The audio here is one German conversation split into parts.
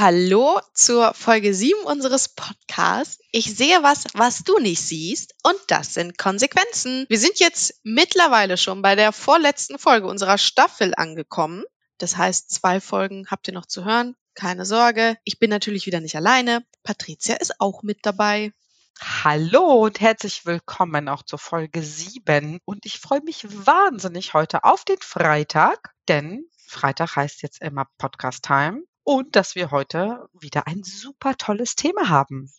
Hallo zur Folge 7 unseres Podcasts. Ich sehe was, was du nicht siehst und das sind Konsequenzen. Wir sind jetzt mittlerweile schon bei der vorletzten Folge unserer Staffel angekommen. Das heißt, zwei Folgen habt ihr noch zu hören. Keine Sorge. Ich bin natürlich wieder nicht alleine. Patricia ist auch mit dabei. Hallo und herzlich willkommen auch zur Folge 7. Und ich freue mich wahnsinnig heute auf den Freitag, denn Freitag heißt jetzt immer Podcast Time und dass wir heute wieder ein super tolles Thema haben.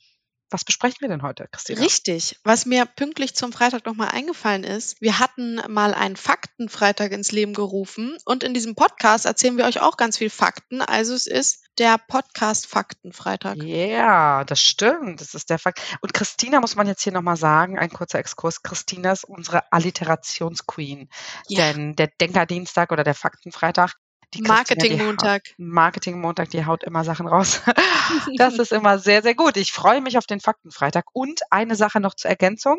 Was besprechen wir denn heute, Christina? Richtig. Was mir pünktlich zum Freitag nochmal eingefallen ist, wir hatten mal einen Faktenfreitag ins Leben gerufen und in diesem Podcast erzählen wir euch auch ganz viel Fakten. Also es ist der Podcast Faktenfreitag. Ja, yeah, das stimmt. Das ist der Fakt. Und Christina muss man jetzt hier nochmal sagen, ein kurzer Exkurs. Christina ist unsere Alliterationsqueen. Ja. Denn der Denkerdienstag oder der Faktenfreitag, Marketing-Montag. Marketing-Montag, die haut immer Sachen raus. das ist immer sehr, sehr gut. Ich freue mich auf den Faktenfreitag. Und eine Sache noch zur Ergänzung.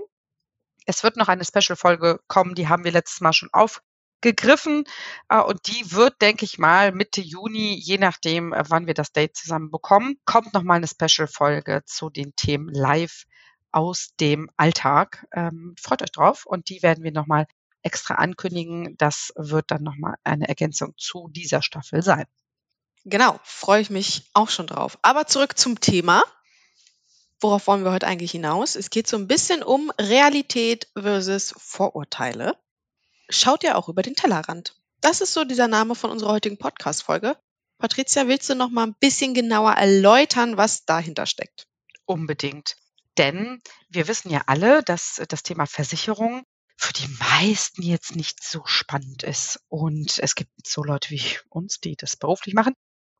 Es wird noch eine Special-Folge kommen, die haben wir letztes Mal schon aufgegriffen. Äh, und die wird, denke ich mal, Mitte Juni, je nachdem, äh, wann wir das Date zusammen bekommen, kommt noch mal eine Special-Folge zu den Themen live aus dem Alltag. Ähm, freut euch drauf und die werden wir nochmal extra ankündigen. Das wird dann nochmal eine Ergänzung zu dieser Staffel sein. Genau, freue ich mich auch schon drauf. Aber zurück zum Thema. Worauf wollen wir heute eigentlich hinaus? Es geht so ein bisschen um Realität versus Vorurteile. Schaut ja auch über den Tellerrand. Das ist so dieser Name von unserer heutigen Podcast-Folge. Patricia, willst du noch mal ein bisschen genauer erläutern, was dahinter steckt? Unbedingt. Denn wir wissen ja alle, dass das Thema Versicherung für die meisten jetzt nicht so spannend ist. Und es gibt so Leute wie uns, die das beruflich machen.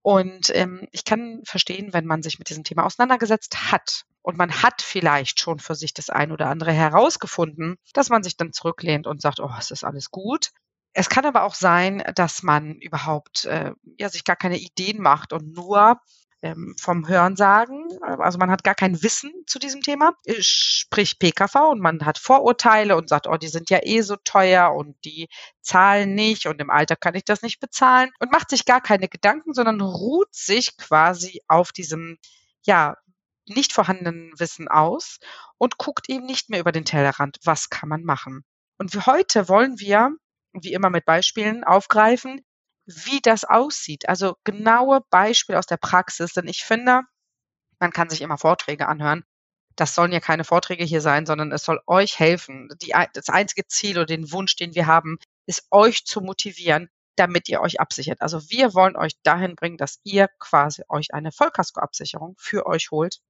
Und ähm, ich kann verstehen, wenn man sich mit diesem Thema auseinandergesetzt hat und man hat vielleicht schon für sich das ein oder andere herausgefunden, dass man sich dann zurücklehnt und sagt, oh, es ist alles gut. Es kann aber auch sein, dass man überhaupt äh, ja sich gar keine Ideen macht und nur ähm, vom Hörensagen, also man hat gar kein Wissen zu diesem Thema, sprich PKV und man hat Vorurteile und sagt, oh, die sind ja eh so teuer und die zahlen nicht und im Alter kann ich das nicht bezahlen und macht sich gar keine Gedanken, sondern ruht sich quasi auf diesem, ja, nicht vorhandenen Wissen aus und guckt eben nicht mehr über den Tellerrand, was kann man machen. Und für heute wollen wir, wie immer mit Beispielen, aufgreifen, wie das aussieht. Also genaue Beispiele aus der Praxis, denn ich finde, man kann sich immer Vorträge anhören. Das sollen ja keine Vorträge hier sein, sondern es soll euch helfen. Die, das einzige Ziel oder den Wunsch, den wir haben, ist euch zu motivieren, damit ihr euch absichert. Also wir wollen euch dahin bringen, dass ihr quasi euch eine Vollkaskoabsicherung für euch holt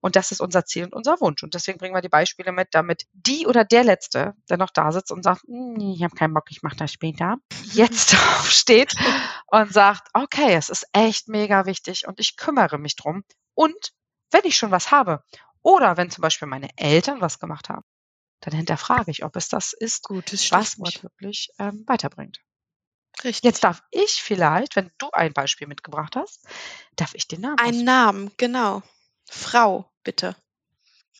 und das ist unser Ziel und unser Wunsch. Und deswegen bringen wir die Beispiele mit, damit die oder der Letzte, der noch da sitzt und sagt, hm, ich habe keinen Bock, ich mache das später, jetzt aufsteht und sagt, okay, es ist echt mega wichtig und ich kümmere mich drum. Und wenn ich schon was habe oder wenn zum Beispiel meine Eltern was gemacht haben, dann hinterfrage ich, ob es das ist, Gutes was mich wirklich ähm, weiterbringt. Richtig. Jetzt darf ich vielleicht, wenn du ein Beispiel mitgebracht hast, darf ich den Namen. Einen Namen, genau. Frau, bitte.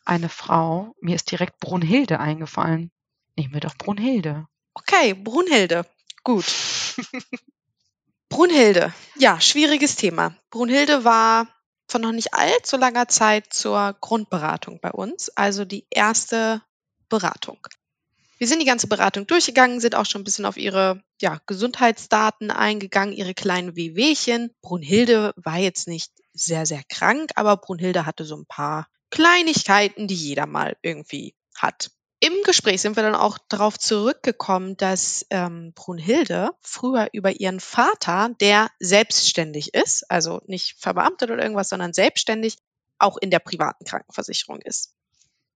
Eine Frau. Mir ist direkt Brunhilde eingefallen. Nehmen wir doch Brunhilde. Okay, Brunhilde. Gut. Brunhilde. Ja, schwieriges Thema. Brunhilde war von noch nicht allzu langer Zeit zur Grundberatung bei uns, also die erste Beratung. Wir sind die ganze Beratung durchgegangen, sind auch schon ein bisschen auf ihre ja, Gesundheitsdaten eingegangen, ihre kleinen Wehwehchen. Brunhilde war jetzt nicht sehr, sehr krank, aber Brunhilde hatte so ein paar Kleinigkeiten, die jeder mal irgendwie hat. Im Gespräch sind wir dann auch darauf zurückgekommen, dass ähm, Brunhilde früher über ihren Vater, der selbstständig ist, also nicht verbeamtet oder irgendwas, sondern selbstständig, auch in der privaten Krankenversicherung ist.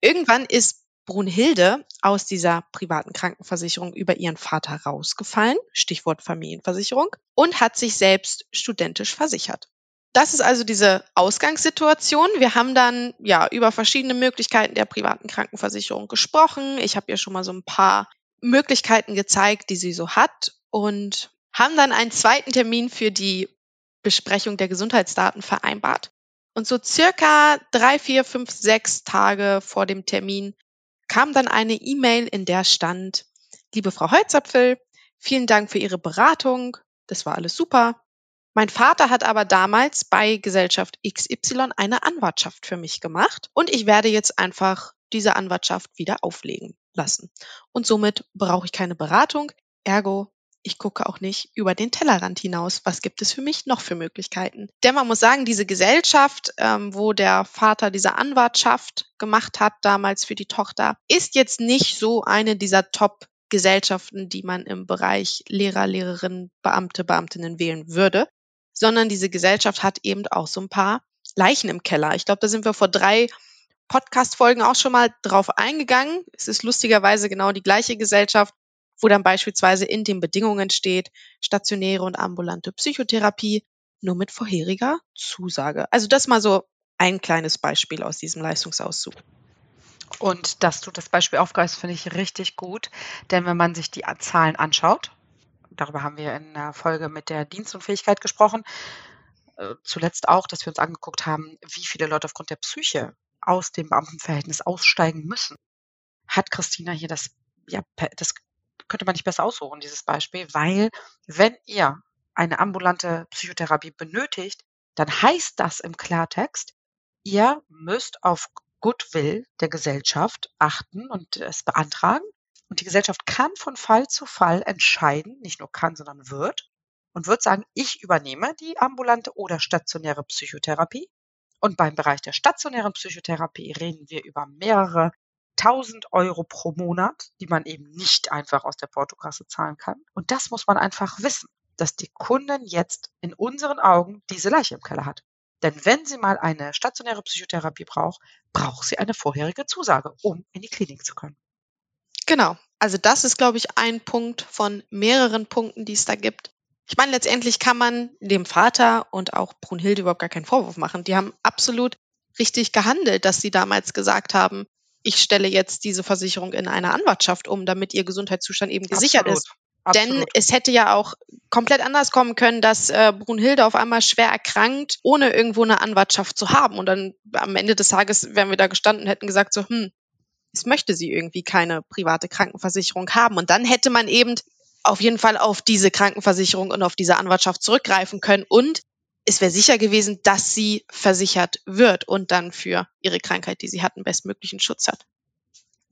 Irgendwann ist Brunhilde aus dieser privaten Krankenversicherung über ihren Vater rausgefallen, Stichwort Familienversicherung, und hat sich selbst studentisch versichert. Das ist also diese Ausgangssituation. Wir haben dann ja über verschiedene Möglichkeiten der privaten Krankenversicherung gesprochen. Ich habe ihr schon mal so ein paar Möglichkeiten gezeigt, die sie so hat und haben dann einen zweiten Termin für die Besprechung der Gesundheitsdaten vereinbart. Und so circa drei, vier, fünf, sechs Tage vor dem Termin kam dann eine E-Mail, in der stand, liebe Frau Holzapfel, vielen Dank für Ihre Beratung. Das war alles super. Mein Vater hat aber damals bei Gesellschaft XY eine Anwartschaft für mich gemacht und ich werde jetzt einfach diese Anwartschaft wieder auflegen lassen. Und somit brauche ich keine Beratung. Ergo, ich gucke auch nicht über den Tellerrand hinaus. Was gibt es für mich noch für Möglichkeiten? Denn man muss sagen, diese Gesellschaft, ähm, wo der Vater diese Anwartschaft gemacht hat, damals für die Tochter, ist jetzt nicht so eine dieser Top Gesellschaften, die man im Bereich Lehrer, Lehrerinnen, Beamte, Beamtinnen wählen würde sondern diese Gesellschaft hat eben auch so ein paar Leichen im Keller. Ich glaube, da sind wir vor drei Podcast-Folgen auch schon mal drauf eingegangen. Es ist lustigerweise genau die gleiche Gesellschaft, wo dann beispielsweise in den Bedingungen steht, stationäre und ambulante Psychotherapie nur mit vorheriger Zusage. Also das mal so ein kleines Beispiel aus diesem Leistungsauszug. Und dass du das Beispiel aufgreifst, finde ich richtig gut. Denn wenn man sich die Zahlen anschaut, darüber haben wir in der Folge mit der Dienstunfähigkeit gesprochen. Äh, zuletzt auch, dass wir uns angeguckt haben, wie viele Leute aufgrund der Psyche aus dem Beamtenverhältnis aussteigen müssen. Hat Christina hier das, ja, das könnte man nicht besser aussuchen, dieses Beispiel, weil wenn ihr eine ambulante Psychotherapie benötigt, dann heißt das im Klartext, ihr müsst auf Goodwill der Gesellschaft achten und es beantragen und die Gesellschaft kann von Fall zu Fall entscheiden, nicht nur kann, sondern wird, und wird sagen, ich übernehme die ambulante oder stationäre Psychotherapie. Und beim Bereich der stationären Psychotherapie reden wir über mehrere tausend Euro pro Monat, die man eben nicht einfach aus der Portokasse zahlen kann. Und das muss man einfach wissen, dass die Kundin jetzt in unseren Augen diese Leiche im Keller hat. Denn wenn sie mal eine stationäre Psychotherapie braucht, braucht sie eine vorherige Zusage, um in die Klinik zu können. Genau. Also das ist, glaube ich, ein Punkt von mehreren Punkten, die es da gibt. Ich meine, letztendlich kann man dem Vater und auch Brunhilde überhaupt gar keinen Vorwurf machen. Die haben absolut richtig gehandelt, dass sie damals gesagt haben, ich stelle jetzt diese Versicherung in eine Anwartschaft um, damit ihr Gesundheitszustand eben gesichert Absolut. ist. Absolut. Denn es hätte ja auch komplett anders kommen können, dass äh, Brunhilde auf einmal schwer erkrankt, ohne irgendwo eine Anwartschaft zu haben. Und dann am Ende des Tages wären wir da gestanden und hätten gesagt, so, hm, es möchte sie irgendwie keine private Krankenversicherung haben. Und dann hätte man eben auf jeden Fall auf diese Krankenversicherung und auf diese Anwartschaft zurückgreifen können. Und es wäre sicher gewesen, dass sie versichert wird und dann für ihre Krankheit, die sie hat, einen bestmöglichen Schutz hat.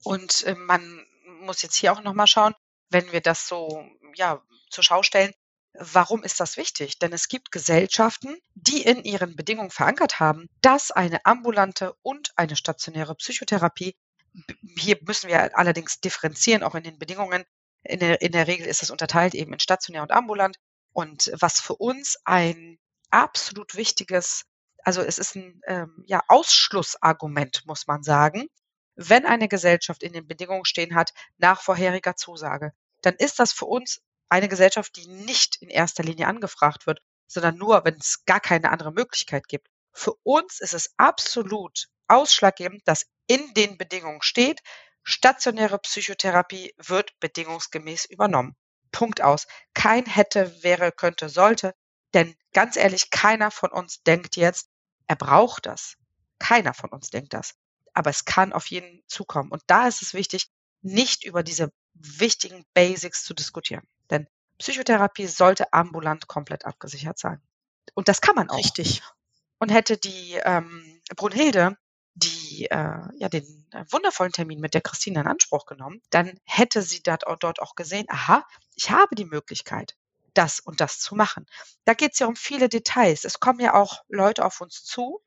Und äh, man muss jetzt hier auch nochmal schauen, wenn wir das so ja, zur Schau stellen, Warum ist das wichtig? Denn es gibt Gesellschaften, die in ihren Bedingungen verankert haben, dass eine ambulante und eine stationäre Psychotherapie hier müssen wir allerdings differenzieren, auch in den Bedingungen. In der, in der Regel ist es unterteilt eben in stationär und ambulant. Und was für uns ein absolut wichtiges, also es ist ein ähm, ja, Ausschlussargument, muss man sagen, wenn eine Gesellschaft in den Bedingungen stehen hat, nach vorheriger Zusage, dann ist das für uns eine Gesellschaft, die nicht in erster Linie angefragt wird, sondern nur, wenn es gar keine andere Möglichkeit gibt. Für uns ist es absolut ausschlaggebend, dass in den Bedingungen steht, stationäre Psychotherapie wird bedingungsgemäß übernommen. Punkt aus. Kein hätte, wäre, könnte, sollte. Denn ganz ehrlich, keiner von uns denkt jetzt, er braucht das. Keiner von uns denkt das. Aber es kann auf jeden zukommen. Und da ist es wichtig, nicht über diese wichtigen Basics zu diskutieren. Denn Psychotherapie sollte ambulant komplett abgesichert sein. Und das kann man auch. Richtig. Und hätte die ähm, Brunhilde die äh, ja den äh, wundervollen Termin mit der Christine in Anspruch genommen, dann hätte sie dort, dort auch gesehen, aha, ich habe die Möglichkeit, das und das zu machen. Da geht es ja um viele Details. Es kommen ja auch Leute auf uns zu,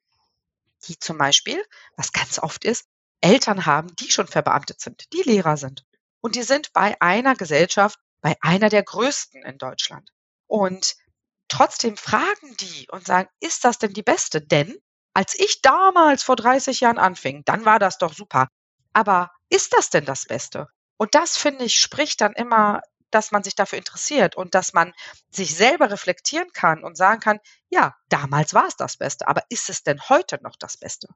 die zum Beispiel, was ganz oft ist, Eltern haben, die schon verbeamtet sind, die Lehrer sind. Und die sind bei einer Gesellschaft, bei einer der größten in Deutschland. Und trotzdem fragen die und sagen, ist das denn die beste? Denn als ich damals vor 30 Jahren anfing, dann war das doch super. Aber ist das denn das Beste? Und das, finde ich, spricht dann immer, dass man sich dafür interessiert und dass man sich selber reflektieren kann und sagen kann, ja, damals war es das Beste, aber ist es denn heute noch das Beste?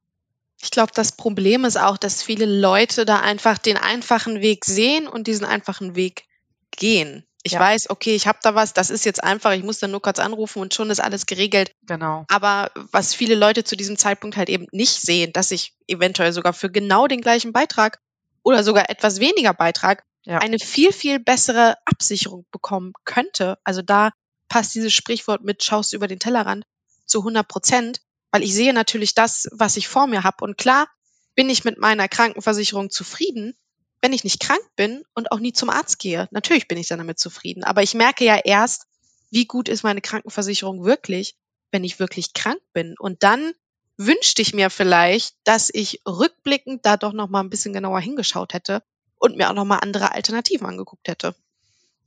Ich glaube, das Problem ist auch, dass viele Leute da einfach den einfachen Weg sehen und diesen einfachen Weg gehen. Ich ja. weiß, okay, ich habe da was, das ist jetzt einfach, ich muss dann nur kurz anrufen und schon ist alles geregelt. Genau. Aber was viele Leute zu diesem Zeitpunkt halt eben nicht sehen, dass ich eventuell sogar für genau den gleichen Beitrag oder sogar etwas weniger Beitrag ja. eine viel, viel bessere Absicherung bekommen könnte. Also da passt dieses Sprichwort mit schaust über den Tellerrand zu 100 Prozent, weil ich sehe natürlich das, was ich vor mir habe. Und klar bin ich mit meiner Krankenversicherung zufrieden, wenn ich nicht krank bin und auch nie zum Arzt gehe. Natürlich bin ich dann damit zufrieden. Aber ich merke ja erst, wie gut ist meine Krankenversicherung wirklich, wenn ich wirklich krank bin. Und dann wünschte ich mir vielleicht, dass ich rückblickend da doch noch mal ein bisschen genauer hingeschaut hätte und mir auch noch mal andere Alternativen angeguckt hätte.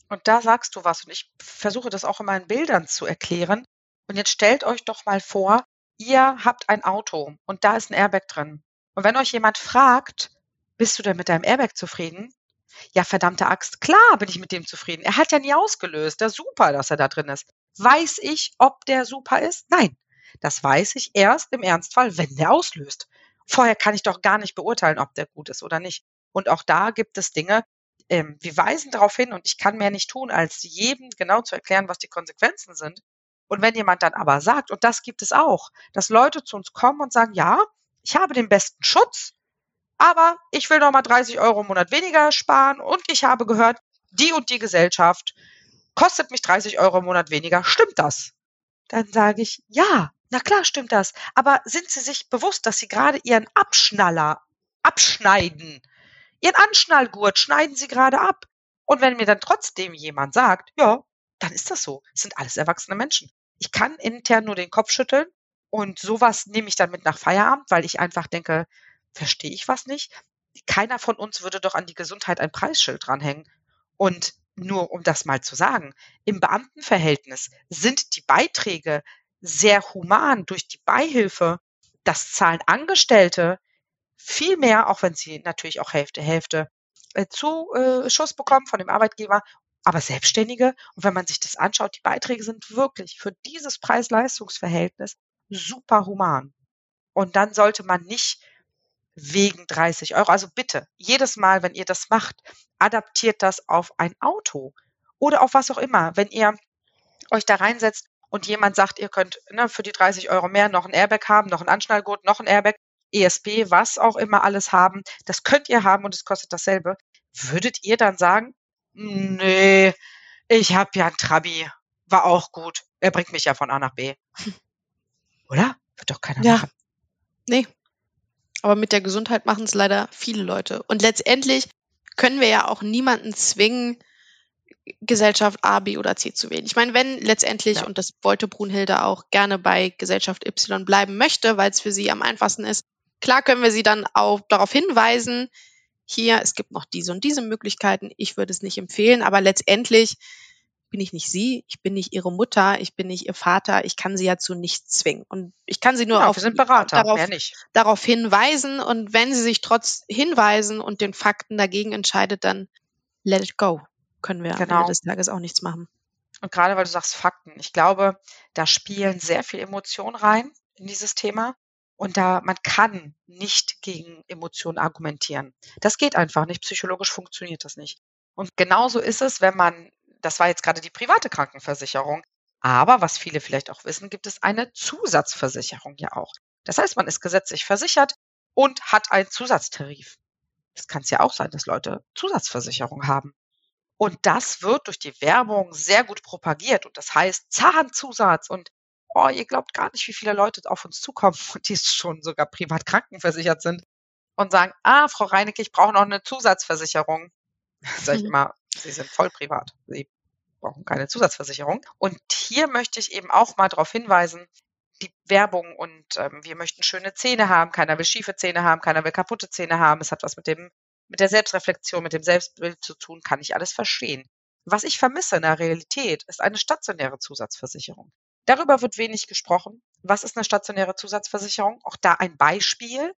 Und da sagst du was und ich versuche das auch in meinen Bildern zu erklären. Und jetzt stellt euch doch mal vor, ihr habt ein Auto und da ist ein Airbag drin. Und wenn euch jemand fragt, bist du denn mit deinem Airbag zufrieden? Ja, verdammte Axt, klar bin ich mit dem zufrieden. Er hat ja nie ausgelöst. Ja, super, dass er da drin ist. Weiß ich, ob der super ist? Nein. Das weiß ich erst im Ernstfall, wenn der auslöst. Vorher kann ich doch gar nicht beurteilen, ob der gut ist oder nicht. Und auch da gibt es Dinge, ähm, wir weisen darauf hin und ich kann mehr nicht tun, als jedem genau zu erklären, was die Konsequenzen sind. Und wenn jemand dann aber sagt, und das gibt es auch, dass Leute zu uns kommen und sagen, ja, ich habe den besten Schutz, aber ich will noch mal 30 Euro im Monat weniger sparen und ich habe gehört, die und die Gesellschaft kostet mich 30 Euro im Monat weniger. Stimmt das? Dann sage ich, ja, na klar stimmt das. Aber sind Sie sich bewusst, dass Sie gerade Ihren Abschnaller abschneiden? Ihren Anschnallgurt schneiden Sie gerade ab. Und wenn mir dann trotzdem jemand sagt, ja, dann ist das so. Es sind alles erwachsene Menschen. Ich kann intern nur den Kopf schütteln und sowas nehme ich dann mit nach Feierabend, weil ich einfach denke, verstehe ich was nicht? Keiner von uns würde doch an die Gesundheit ein Preisschild dranhängen. Und nur um das mal zu sagen, im Beamtenverhältnis sind die Beiträge sehr human durch die Beihilfe. Das zahlen Angestellte viel mehr, auch wenn sie natürlich auch Hälfte, Hälfte äh, Zuschuss äh, bekommen von dem Arbeitgeber, aber Selbstständige. Und wenn man sich das anschaut, die Beiträge sind wirklich für dieses Preis-Leistungs-Verhältnis super human. Und dann sollte man nicht wegen 30 Euro. Also bitte, jedes Mal, wenn ihr das macht, adaptiert das auf ein Auto oder auf was auch immer. Wenn ihr euch da reinsetzt und jemand sagt, ihr könnt ne, für die 30 Euro mehr noch ein Airbag haben, noch ein Anschnallgurt, noch ein Airbag, ESP, was auch immer alles haben, das könnt ihr haben und es kostet dasselbe. Würdet ihr dann sagen, nee, ich habe ja ein Trabi, war auch gut, er bringt mich ja von A nach B. Oder? Wird doch keiner ja. machen. Nee, aber mit der Gesundheit machen es leider viele Leute. Und letztendlich können wir ja auch niemanden zwingen, Gesellschaft A, B oder C zu wählen. Ich meine, wenn letztendlich, ja. und das wollte Brunhilde auch gerne bei Gesellschaft Y bleiben möchte, weil es für sie am einfachsten ist, klar können wir sie dann auch darauf hinweisen, hier, es gibt noch diese und diese Möglichkeiten, ich würde es nicht empfehlen, aber letztendlich bin ich nicht sie, ich bin nicht ihre Mutter, ich bin nicht ihr Vater, ich kann sie ja zu nichts zwingen. Und ich kann sie nur ja, auf, Berater, darauf, darauf hinweisen. Und wenn sie sich trotz Hinweisen und den Fakten dagegen entscheidet, dann let it go. Können wir genau. am Ende genau. des Tages auch nichts machen. Und gerade weil du sagst Fakten, ich glaube, da spielen sehr viel Emotionen rein in dieses Thema. Und da, man kann nicht gegen Emotionen argumentieren. Das geht einfach nicht. Psychologisch funktioniert das nicht. Und genauso ist es, wenn man das war jetzt gerade die private Krankenversicherung. Aber was viele vielleicht auch wissen, gibt es eine Zusatzversicherung ja auch. Das heißt, man ist gesetzlich versichert und hat einen Zusatztarif. Es kann es ja auch sein, dass Leute Zusatzversicherung haben. Und das wird durch die Werbung sehr gut propagiert. Und das heißt Zahnzusatz und oh, ihr glaubt gar nicht, wie viele Leute auf uns zukommen die schon sogar privat krankenversichert sind und sagen, ah, Frau Reinecke, ich brauche noch eine Zusatzversicherung. Sag ich mhm. immer, Sie sind voll privat. Sie brauchen keine Zusatzversicherung. Und hier möchte ich eben auch mal darauf hinweisen, die Werbung und ähm, wir möchten schöne Zähne haben, keiner will schiefe Zähne haben, keiner will kaputte Zähne haben. Es hat was mit dem, mit der Selbstreflexion, mit dem Selbstbild zu tun, kann ich alles verstehen. Was ich vermisse in der Realität ist eine stationäre Zusatzversicherung. Darüber wird wenig gesprochen. Was ist eine stationäre Zusatzversicherung? Auch da ein Beispiel.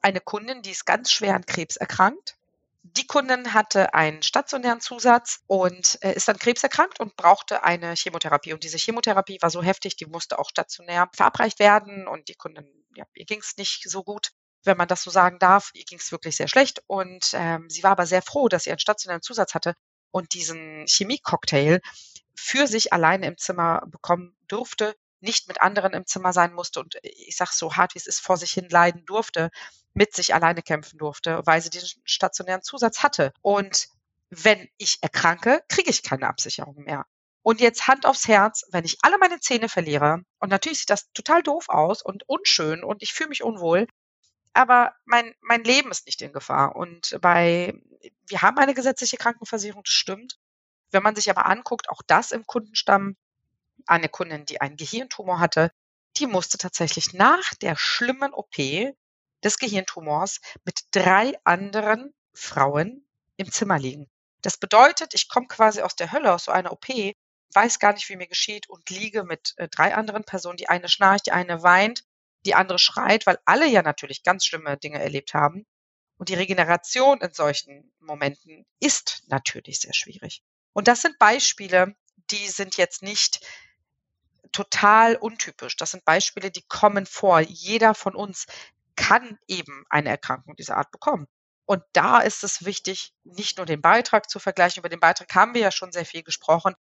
Eine Kundin, die ist ganz schwer an Krebs erkrankt, die Kundin hatte einen stationären Zusatz und äh, ist dann krebserkrankt und brauchte eine Chemotherapie. Und diese Chemotherapie war so heftig, die musste auch stationär verabreicht werden. Und die Kundin, ja, ihr ging es nicht so gut, wenn man das so sagen darf. Ihr ging es wirklich sehr schlecht. Und ähm, sie war aber sehr froh, dass sie einen stationären Zusatz hatte und diesen Chemiecocktail für sich alleine im Zimmer bekommen durfte, nicht mit anderen im Zimmer sein musste und ich sage so hart, wie es ist, vor sich hin leiden durfte, mit sich alleine kämpfen durfte, weil sie diesen stationären Zusatz hatte. Und wenn ich erkranke, kriege ich keine Absicherung mehr. Und jetzt Hand aufs Herz, wenn ich alle meine Zähne verliere, und natürlich sieht das total doof aus und unschön und ich fühle mich unwohl, aber mein, mein Leben ist nicht in Gefahr. Und bei, wir haben eine gesetzliche Krankenversicherung, das stimmt. Wenn man sich aber anguckt, auch das im Kundenstamm, eine Kundin, die einen Gehirntumor hatte, die musste tatsächlich nach der schlimmen OP des Gehirntumors mit drei anderen Frauen im Zimmer liegen. Das bedeutet, ich komme quasi aus der Hölle, aus so einer OP, weiß gar nicht, wie mir geschieht und liege mit äh, drei anderen Personen. Die eine schnarcht, die eine weint, die andere schreit, weil alle ja natürlich ganz schlimme Dinge erlebt haben. Und die Regeneration in solchen Momenten ist natürlich sehr schwierig. Und das sind Beispiele, die sind jetzt nicht total untypisch. Das sind Beispiele, die kommen vor. Jeder von uns kann eben eine Erkrankung dieser Art bekommen. Und da ist es wichtig, nicht nur den Beitrag zu vergleichen. Über den Beitrag haben wir ja schon sehr viel gesprochen.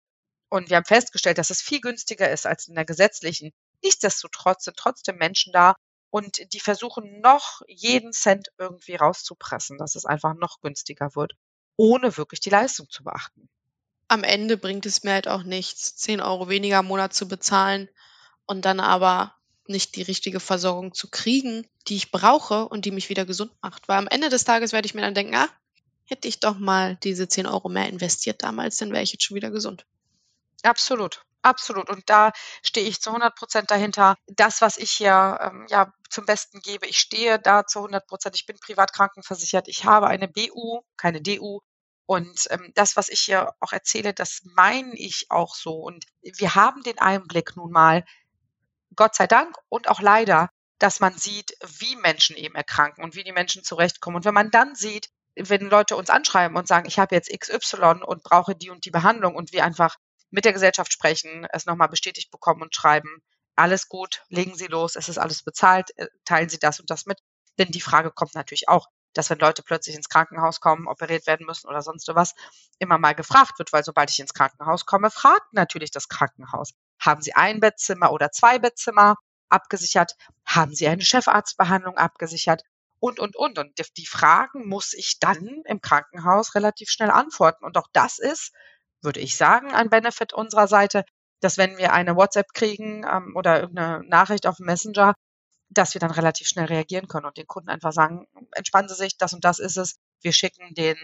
Und wir haben festgestellt, dass es viel günstiger ist als in der gesetzlichen. Nichtsdestotrotz sind trotzdem Menschen da und die versuchen noch jeden Cent irgendwie rauszupressen, dass es einfach noch günstiger wird, ohne wirklich die Leistung zu beachten. Am Ende bringt es mir halt auch nichts, 10 Euro weniger im Monat zu bezahlen und dann aber nicht die richtige Versorgung zu kriegen, die ich brauche und die mich wieder gesund macht. Weil am Ende des Tages werde ich mir dann denken, ah, hätte ich doch mal diese 10 Euro mehr investiert damals, dann wäre ich jetzt schon wieder gesund. Absolut. Absolut. Und da stehe ich zu 100 Prozent dahinter. Das, was ich hier ähm, ja zum Besten gebe, ich stehe da zu 100 Prozent. Ich bin privat krankenversichert. Ich habe eine BU, keine DU. Und ähm, das, was ich hier auch erzähle, das meine ich auch so. Und wir haben den Einblick nun mal, Gott sei Dank und auch leider, dass man sieht, wie Menschen eben erkranken und wie die Menschen zurechtkommen. Und wenn man dann sieht, wenn Leute uns anschreiben und sagen, ich habe jetzt XY und brauche die und die Behandlung und wir einfach mit der Gesellschaft sprechen, es nochmal bestätigt bekommen und schreiben, alles gut, legen Sie los, es ist alles bezahlt, äh, teilen Sie das und das mit. Denn die Frage kommt natürlich auch, dass wenn Leute plötzlich ins Krankenhaus kommen, operiert werden müssen oder sonst was, immer mal gefragt wird, weil sobald ich ins Krankenhaus komme, fragt natürlich das Krankenhaus, haben Sie ein Bettzimmer oder zwei Bettzimmer abgesichert? Haben Sie eine Chefarztbehandlung abgesichert? Und, und, und. Und die Fragen muss ich dann im Krankenhaus relativ schnell antworten. Und auch das ist, würde ich sagen, ein Benefit unserer Seite, dass wenn wir eine WhatsApp kriegen ähm, oder irgendeine Nachricht auf Messenger, dass wir dann relativ schnell reagieren können und den Kunden einfach sagen, entspannen Sie sich, das und das ist es. Wir schicken den,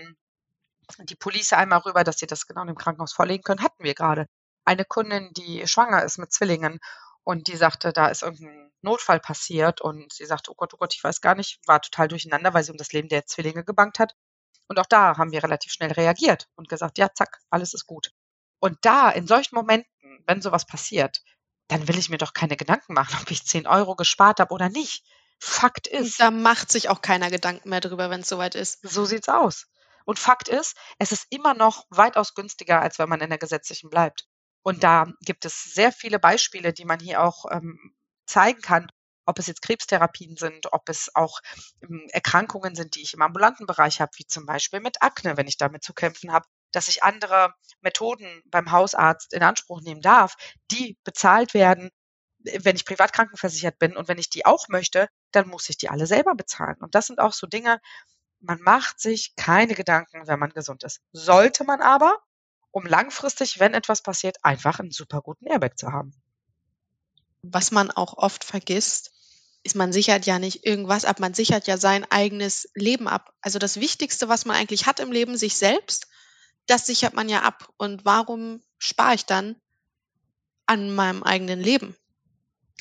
die Police einmal rüber, dass sie das genau im Krankenhaus vorlegen können. Hatten wir gerade eine Kundin, die schwanger ist mit Zwillingen und die sagte, da ist irgendein Notfall passiert und sie sagte, oh Gott, oh Gott, ich weiß gar nicht, war total durcheinander, weil sie um das Leben der Zwillinge gebankt hat. Und auch da haben wir relativ schnell reagiert und gesagt, ja, zack, alles ist gut. Und da, in solchen Momenten, wenn sowas passiert, dann will ich mir doch keine Gedanken machen, ob ich 10 Euro gespart habe oder nicht. Fakt ist. Da macht sich auch keiner Gedanken mehr drüber, wenn es soweit ist. So sieht's aus. Und Fakt ist, es ist immer noch weitaus günstiger, als wenn man in der gesetzlichen bleibt. Und da gibt es sehr viele Beispiele, die man hier auch ähm, zeigen kann, ob es jetzt Krebstherapien sind, ob es auch ähm, Erkrankungen sind, die ich im ambulanten Bereich habe, wie zum Beispiel mit Akne, wenn ich damit zu kämpfen habe, dass ich andere Methoden beim Hausarzt in Anspruch nehmen darf, die bezahlt werden, wenn ich privat krankenversichert bin und wenn ich die auch möchte, dann muss ich die alle selber bezahlen. Und das sind auch so Dinge, man macht sich keine Gedanken, wenn man gesund ist. Sollte man aber, um langfristig, wenn etwas passiert, einfach einen super guten Airbag zu haben. Was man auch oft vergisst, ist, man sichert ja nicht irgendwas ab, man sichert ja sein eigenes Leben ab. Also das Wichtigste, was man eigentlich hat im Leben, sich selbst, das sichert man ja ab. Und warum spare ich dann an meinem eigenen Leben?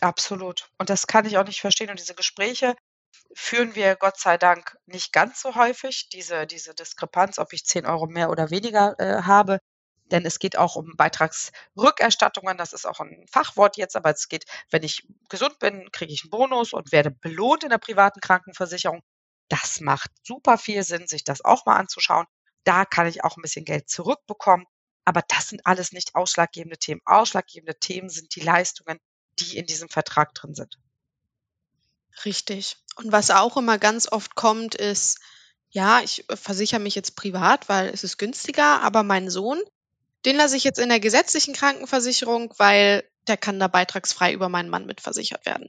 Absolut. Und das kann ich auch nicht verstehen. Und diese Gespräche führen wir Gott sei Dank nicht ganz so häufig, diese, diese Diskrepanz, ob ich 10 Euro mehr oder weniger äh, habe denn es geht auch um Beitragsrückerstattungen. Das ist auch ein Fachwort jetzt, aber es geht, wenn ich gesund bin, kriege ich einen Bonus und werde belohnt in der privaten Krankenversicherung. Das macht super viel Sinn, sich das auch mal anzuschauen. Da kann ich auch ein bisschen Geld zurückbekommen. Aber das sind alles nicht ausschlaggebende Themen. Ausschlaggebende Themen sind die Leistungen, die in diesem Vertrag drin sind. Richtig. Und was auch immer ganz oft kommt, ist, ja, ich versichere mich jetzt privat, weil es ist günstiger, aber mein Sohn, den lasse ich jetzt in der gesetzlichen Krankenversicherung, weil der kann da beitragsfrei über meinen Mann mitversichert werden.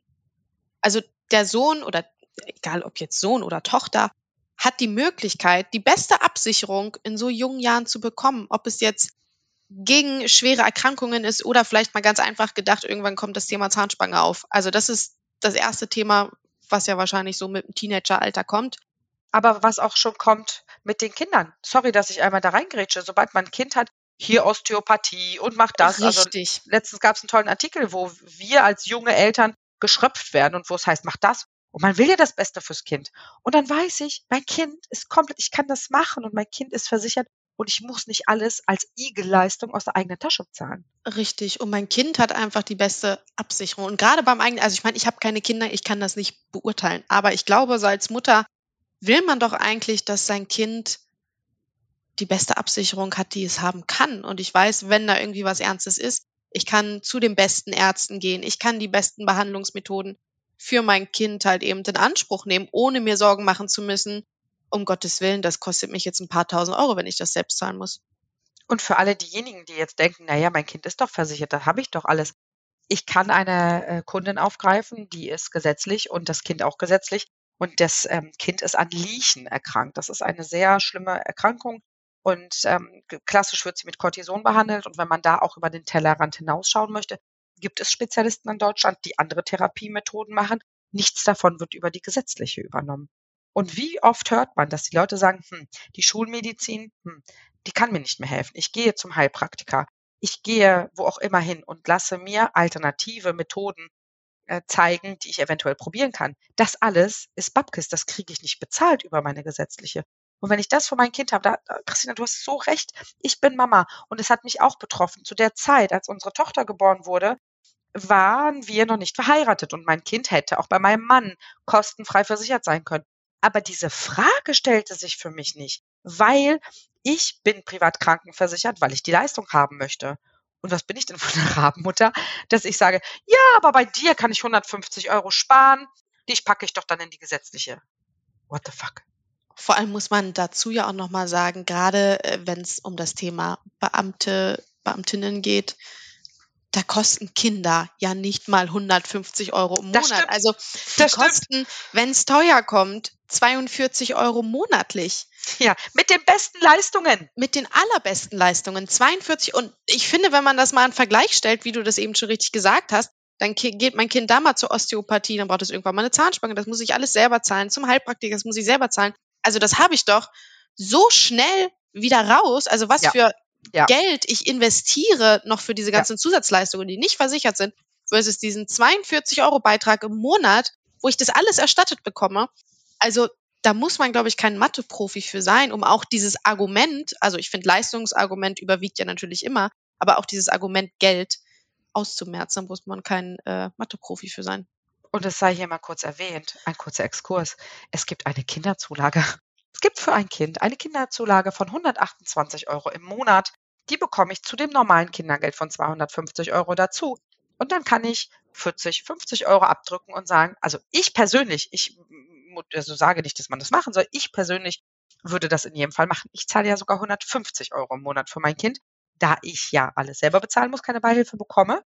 Also der Sohn oder egal ob jetzt Sohn oder Tochter, hat die Möglichkeit, die beste Absicherung in so jungen Jahren zu bekommen. Ob es jetzt gegen schwere Erkrankungen ist oder vielleicht mal ganz einfach gedacht, irgendwann kommt das Thema Zahnspange auf. Also das ist das erste Thema, was ja wahrscheinlich so mit dem Teenageralter kommt. Aber was auch schon kommt mit den Kindern. Sorry, dass ich einmal da reingrätsche. Sobald man ein Kind hat, hier Osteopathie und macht das. Richtig. Also letztens gab es einen tollen Artikel, wo wir als junge Eltern geschröpft werden und wo es heißt, mach das. Und man will ja das Beste fürs Kind. Und dann weiß ich, mein Kind ist komplett, ich kann das machen und mein Kind ist versichert und ich muss nicht alles als Igelleistung aus der eigenen Tasche bezahlen. Richtig. Und mein Kind hat einfach die beste Absicherung. Und gerade beim eigenen, also ich meine, ich habe keine Kinder, ich kann das nicht beurteilen. Aber ich glaube, so als Mutter will man doch eigentlich, dass sein Kind die beste Absicherung hat, die es haben kann. Und ich weiß, wenn da irgendwie was Ernstes ist, ich kann zu den besten Ärzten gehen, ich kann die besten Behandlungsmethoden für mein Kind halt eben in Anspruch nehmen, ohne mir Sorgen machen zu müssen, um Gottes Willen, das kostet mich jetzt ein paar tausend Euro, wenn ich das selbst zahlen muss. Und für alle diejenigen, die jetzt denken, naja, mein Kind ist doch versichert, da habe ich doch alles. Ich kann eine äh, Kundin aufgreifen, die ist gesetzlich und das Kind auch gesetzlich. Und das ähm, Kind ist an Liechen erkrankt. Das ist eine sehr schlimme Erkrankung. Und ähm, klassisch wird sie mit Cortison behandelt. Und wenn man da auch über den Tellerrand hinausschauen möchte, gibt es Spezialisten in Deutschland, die andere Therapiemethoden machen. Nichts davon wird über die gesetzliche übernommen. Und wie oft hört man, dass die Leute sagen, hm, die Schulmedizin, hm, die kann mir nicht mehr helfen. Ich gehe zum Heilpraktiker. Ich gehe wo auch immer hin und lasse mir alternative Methoden äh, zeigen, die ich eventuell probieren kann. Das alles ist Babkis, das kriege ich nicht bezahlt über meine gesetzliche. Und wenn ich das für mein Kind habe, da, Christina, du hast so recht, ich bin Mama und es hat mich auch betroffen. Zu der Zeit, als unsere Tochter geboren wurde, waren wir noch nicht verheiratet und mein Kind hätte auch bei meinem Mann kostenfrei versichert sein können. Aber diese Frage stellte sich für mich nicht, weil ich bin privat krankenversichert, weil ich die Leistung haben möchte. Und was bin ich denn für eine Rabenmutter, dass ich sage, ja, aber bei dir kann ich 150 Euro sparen, die packe ich doch dann in die gesetzliche. What the fuck? Vor allem muss man dazu ja auch nochmal sagen, gerade äh, wenn es um das Thema Beamte, Beamtinnen geht, da kosten Kinder ja nicht mal 150 Euro im Monat. Also die das kosten, wenn es teuer kommt, 42 Euro monatlich. Ja, mit den besten Leistungen. Mit den allerbesten Leistungen. 42. Und ich finde, wenn man das mal in Vergleich stellt, wie du das eben schon richtig gesagt hast, dann geht mein Kind da mal zur Osteopathie, dann braucht es irgendwann mal eine Zahnspange, das muss ich alles selber zahlen, zum Heilpraktiker, das muss ich selber zahlen also das habe ich doch so schnell wieder raus. Also was ja. für ja. Geld ich investiere noch für diese ganzen ja. Zusatzleistungen, die nicht versichert sind, versus diesen 42 Euro Beitrag im Monat, wo ich das alles erstattet bekomme. Also da muss man, glaube ich, kein Mathe-Profi für sein, um auch dieses Argument, also ich finde, Leistungsargument überwiegt ja natürlich immer, aber auch dieses Argument Geld auszumerzen, muss man kein äh, Mathe-Profi für sein. Und es sei hier mal kurz erwähnt, ein kurzer Exkurs. Es gibt eine Kinderzulage. Es gibt für ein Kind eine Kinderzulage von 128 Euro im Monat. Die bekomme ich zu dem normalen Kindergeld von 250 Euro dazu. Und dann kann ich 40, 50 Euro abdrücken und sagen, also ich persönlich, ich also sage nicht, dass man das machen soll, ich persönlich würde das in jedem Fall machen. Ich zahle ja sogar 150 Euro im Monat für mein Kind, da ich ja alles selber bezahlen muss, keine Beihilfe bekomme.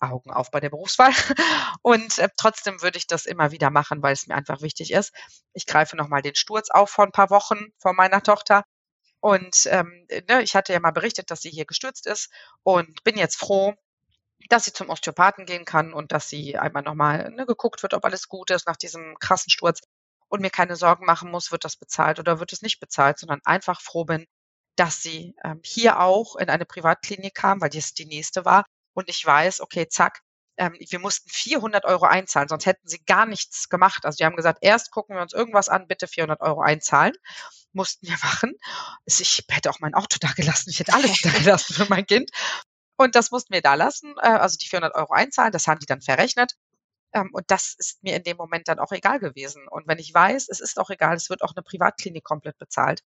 Augen auf bei der Berufswahl. Und äh, trotzdem würde ich das immer wieder machen, weil es mir einfach wichtig ist. Ich greife nochmal den Sturz auf vor ein paar Wochen von meiner Tochter. Und ähm, ne, ich hatte ja mal berichtet, dass sie hier gestürzt ist und bin jetzt froh, dass sie zum Osteopathen gehen kann und dass sie einmal nochmal ne, geguckt wird, ob alles gut ist nach diesem krassen Sturz und mir keine Sorgen machen muss, wird das bezahlt oder wird es nicht bezahlt, sondern einfach froh bin, dass sie ähm, hier auch in eine Privatklinik kam, weil das die nächste war und ich weiß, okay, zack, ähm, wir mussten 400 Euro einzahlen, sonst hätten sie gar nichts gemacht. Also die haben gesagt, erst gucken wir uns irgendwas an, bitte 400 Euro einzahlen. Mussten wir machen. Ich hätte auch mein Auto da gelassen, ich hätte alles da gelassen für mein Kind. Und das mussten wir da lassen, äh, also die 400 Euro einzahlen, das haben die dann verrechnet. Ähm, und das ist mir in dem Moment dann auch egal gewesen. Und wenn ich weiß, es ist auch egal, es wird auch eine Privatklinik komplett bezahlt,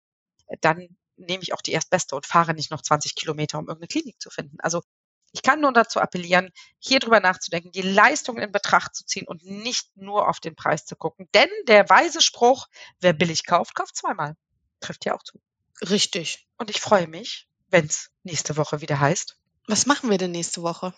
äh, dann nehme ich auch die erstbeste und fahre nicht noch 20 Kilometer, um irgendeine Klinik zu finden. Also ich kann nur dazu appellieren, hier drüber nachzudenken, die Leistung in Betracht zu ziehen und nicht nur auf den Preis zu gucken. Denn der weise Spruch, wer billig kauft, kauft zweimal. Trifft ja auch zu. Richtig. Und ich freue mich, wenn es nächste Woche wieder heißt. Was machen wir denn nächste Woche?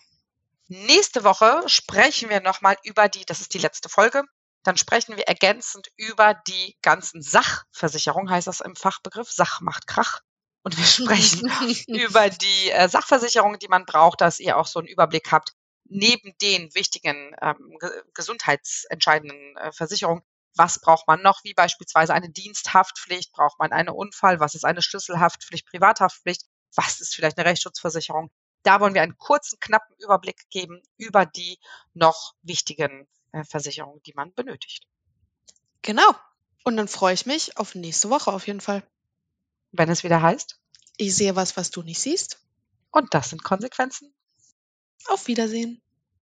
Nächste Woche sprechen wir nochmal über die, das ist die letzte Folge, dann sprechen wir ergänzend über die ganzen Sachversicherungen, heißt das im Fachbegriff. Sach macht Krach. Und wir sprechen über die äh, Sachversicherung, die man braucht, dass ihr auch so einen Überblick habt. Neben den wichtigen ähm, ge gesundheitsentscheidenden äh, Versicherungen, was braucht man noch, wie beispielsweise eine Diensthaftpflicht, braucht man eine Unfall, was ist eine Schlüsselhaftpflicht, Privathaftpflicht, was ist vielleicht eine Rechtsschutzversicherung. Da wollen wir einen kurzen, knappen Überblick geben über die noch wichtigen äh, Versicherungen, die man benötigt. Genau. Und dann freue ich mich auf nächste Woche auf jeden Fall. Wenn es wieder heißt. Ich sehe was, was du nicht siehst. Und das sind Konsequenzen. Auf Wiedersehen.